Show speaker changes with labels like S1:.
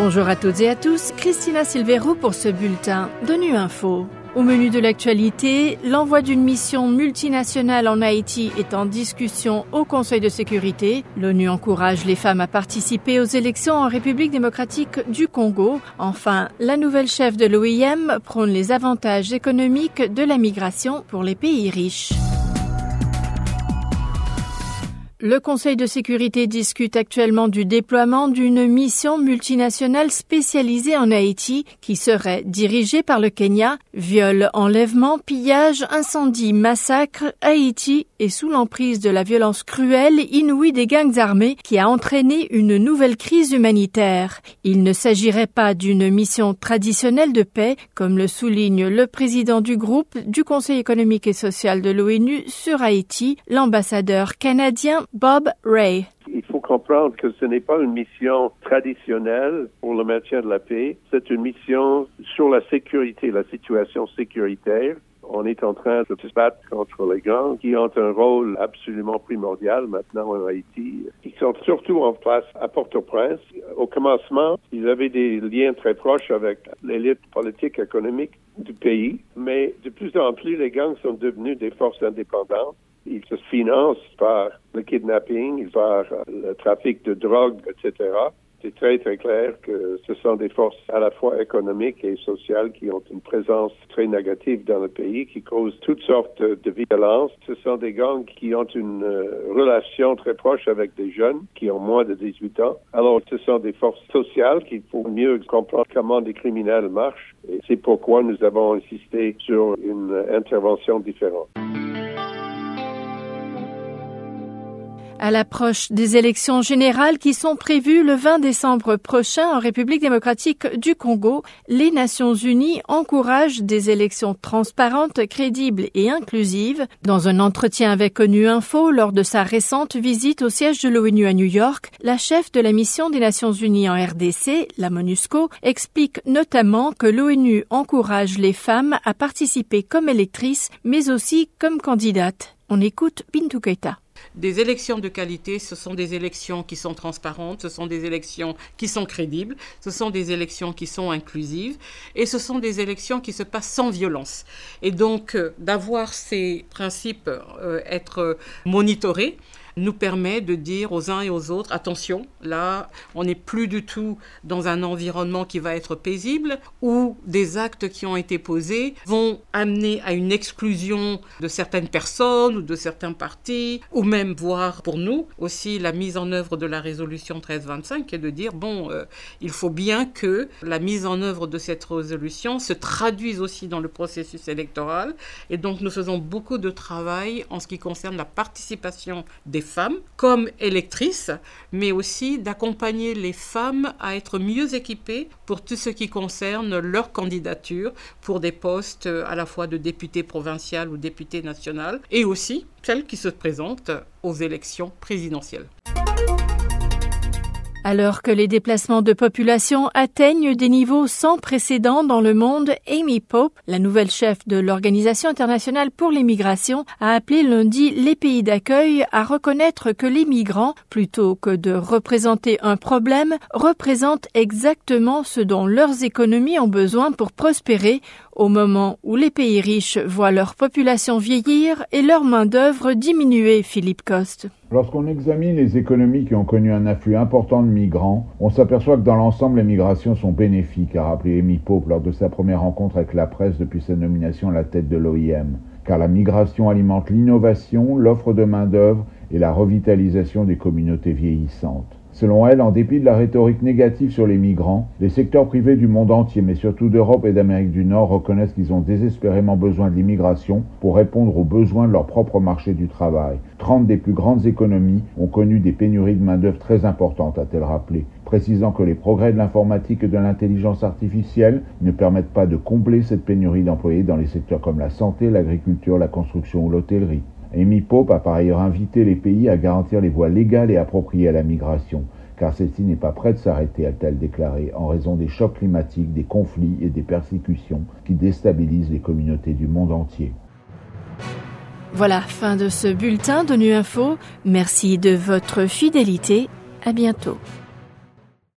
S1: Bonjour à toutes et à tous, Christina Silvero pour ce bulletin de Nu Info. Au menu de l'actualité, l'envoi d'une mission multinationale en Haïti est en discussion au Conseil de sécurité. L'ONU encourage les femmes à participer aux élections en République démocratique du Congo. Enfin, la nouvelle chef de l'OIM prône les avantages économiques de la migration pour les pays riches. Le Conseil de sécurité discute actuellement du déploiement d'une mission multinationale spécialisée en Haïti qui serait dirigée par le Kenya. Viol, enlèvement, pillage, incendie, massacre, Haïti est sous l'emprise de la violence cruelle inouïe des gangs armés qui a entraîné une nouvelle crise humanitaire. Il ne s'agirait pas d'une mission traditionnelle de paix, comme le souligne le président du groupe du Conseil économique et social de l'ONU sur Haïti, l'ambassadeur canadien Bob Ray.
S2: Il faut comprendre que ce n'est pas une mission traditionnelle pour le maintien de la paix. C'est une mission sur la sécurité, la situation sécuritaire. On est en train de se battre contre les gangs qui ont un rôle absolument primordial maintenant en Haïti. Ils sont surtout en place à Port-au-Prince. Au commencement, ils avaient des liens très proches avec l'élite politique économique du pays, mais de plus en plus, les gangs sont devenus des forces indépendantes il se finance par le kidnapping, par le trafic de drogue, etc. C'est très, très clair que ce sont des forces à la fois économiques et sociales qui ont une présence très négative dans le pays, qui causent toutes sortes de violences. Ce sont des gangs qui ont une euh, relation très proche avec des jeunes qui ont moins de 18 ans. Alors, ce sont des forces sociales qu'il faut mieux comprendre comment des criminels marchent. Et c'est pourquoi nous avons insisté sur une intervention différente.
S1: À l'approche des élections générales qui sont prévues le 20 décembre prochain en République démocratique du Congo, les Nations unies encouragent des élections transparentes, crédibles et inclusives. Dans un entretien avec ONU Info lors de sa récente visite au siège de l'ONU à New York, la chef de la mission des Nations unies en RDC, la MONUSCO, explique notamment que l'ONU encourage les femmes à participer comme électrices, mais aussi comme candidates. On écoute Bintou Keita.
S3: Des élections de qualité, ce sont des élections qui sont transparentes, ce sont des élections qui sont crédibles, ce sont des élections qui sont inclusives et ce sont des élections qui se passent sans violence. Et donc, euh, d'avoir ces principes euh, être monitorés, nous permet de dire aux uns et aux autres, attention, là, on n'est plus du tout dans un environnement qui va être paisible, où des actes qui ont été posés vont amener à une exclusion de certaines personnes ou de certains partis, ou même voir pour nous aussi la mise en œuvre de la résolution 1325, qui est de dire, bon, euh, il faut bien que la mise en œuvre de cette résolution se traduise aussi dans le processus électoral. Et donc, nous faisons beaucoup de travail en ce qui concerne la participation des femmes comme électrices, mais aussi d'accompagner les femmes à être mieux équipées pour tout ce qui concerne leur candidature pour des postes à la fois de député provincial ou député national, et aussi celles qui se présentent aux élections présidentielles.
S1: Alors que les déplacements de population atteignent des niveaux sans précédent dans le monde, Amy Pope, la nouvelle chef de l'Organisation internationale pour les migrations, a appelé lundi les pays d'accueil à reconnaître que les migrants, plutôt que de représenter un problème, représentent exactement ce dont leurs économies ont besoin pour prospérer au moment où les pays riches voient leur population vieillir et leur main-d'œuvre diminuer, Philippe Coste.
S4: Lorsqu'on examine les économies qui ont connu un afflux important de migrants, on s'aperçoit que dans l'ensemble, les migrations sont bénéfiques, a rappelé Amy Pope lors de sa première rencontre avec la presse depuis sa nomination à la tête de l'OIM. Car la migration alimente l'innovation, l'offre de main-d'œuvre et la revitalisation des communautés vieillissantes. Selon elle, en dépit de la rhétorique négative sur les migrants, les secteurs privés du monde entier, mais surtout d'Europe et d'Amérique du Nord, reconnaissent qu'ils ont désespérément besoin de l'immigration pour répondre aux besoins de leur propre marché du travail. Trente des plus grandes économies ont connu des pénuries de main-d'œuvre très importantes, a-t-elle rappelé, précisant que les progrès de l'informatique et de l'intelligence artificielle ne permettent pas de combler cette pénurie d'employés dans les secteurs comme la santé, l'agriculture, la construction ou l'hôtellerie. Amy Pope a par ailleurs invité les pays à garantir les voies légales et appropriées à la migration, car celle-ci n'est pas prête de s'arrêter, a-t-elle déclaré, en raison des chocs climatiques, des conflits et des persécutions qui déstabilisent les communautés du monde entier.
S1: Voilà, fin de ce bulletin de Nu Info. Merci de votre fidélité. À bientôt.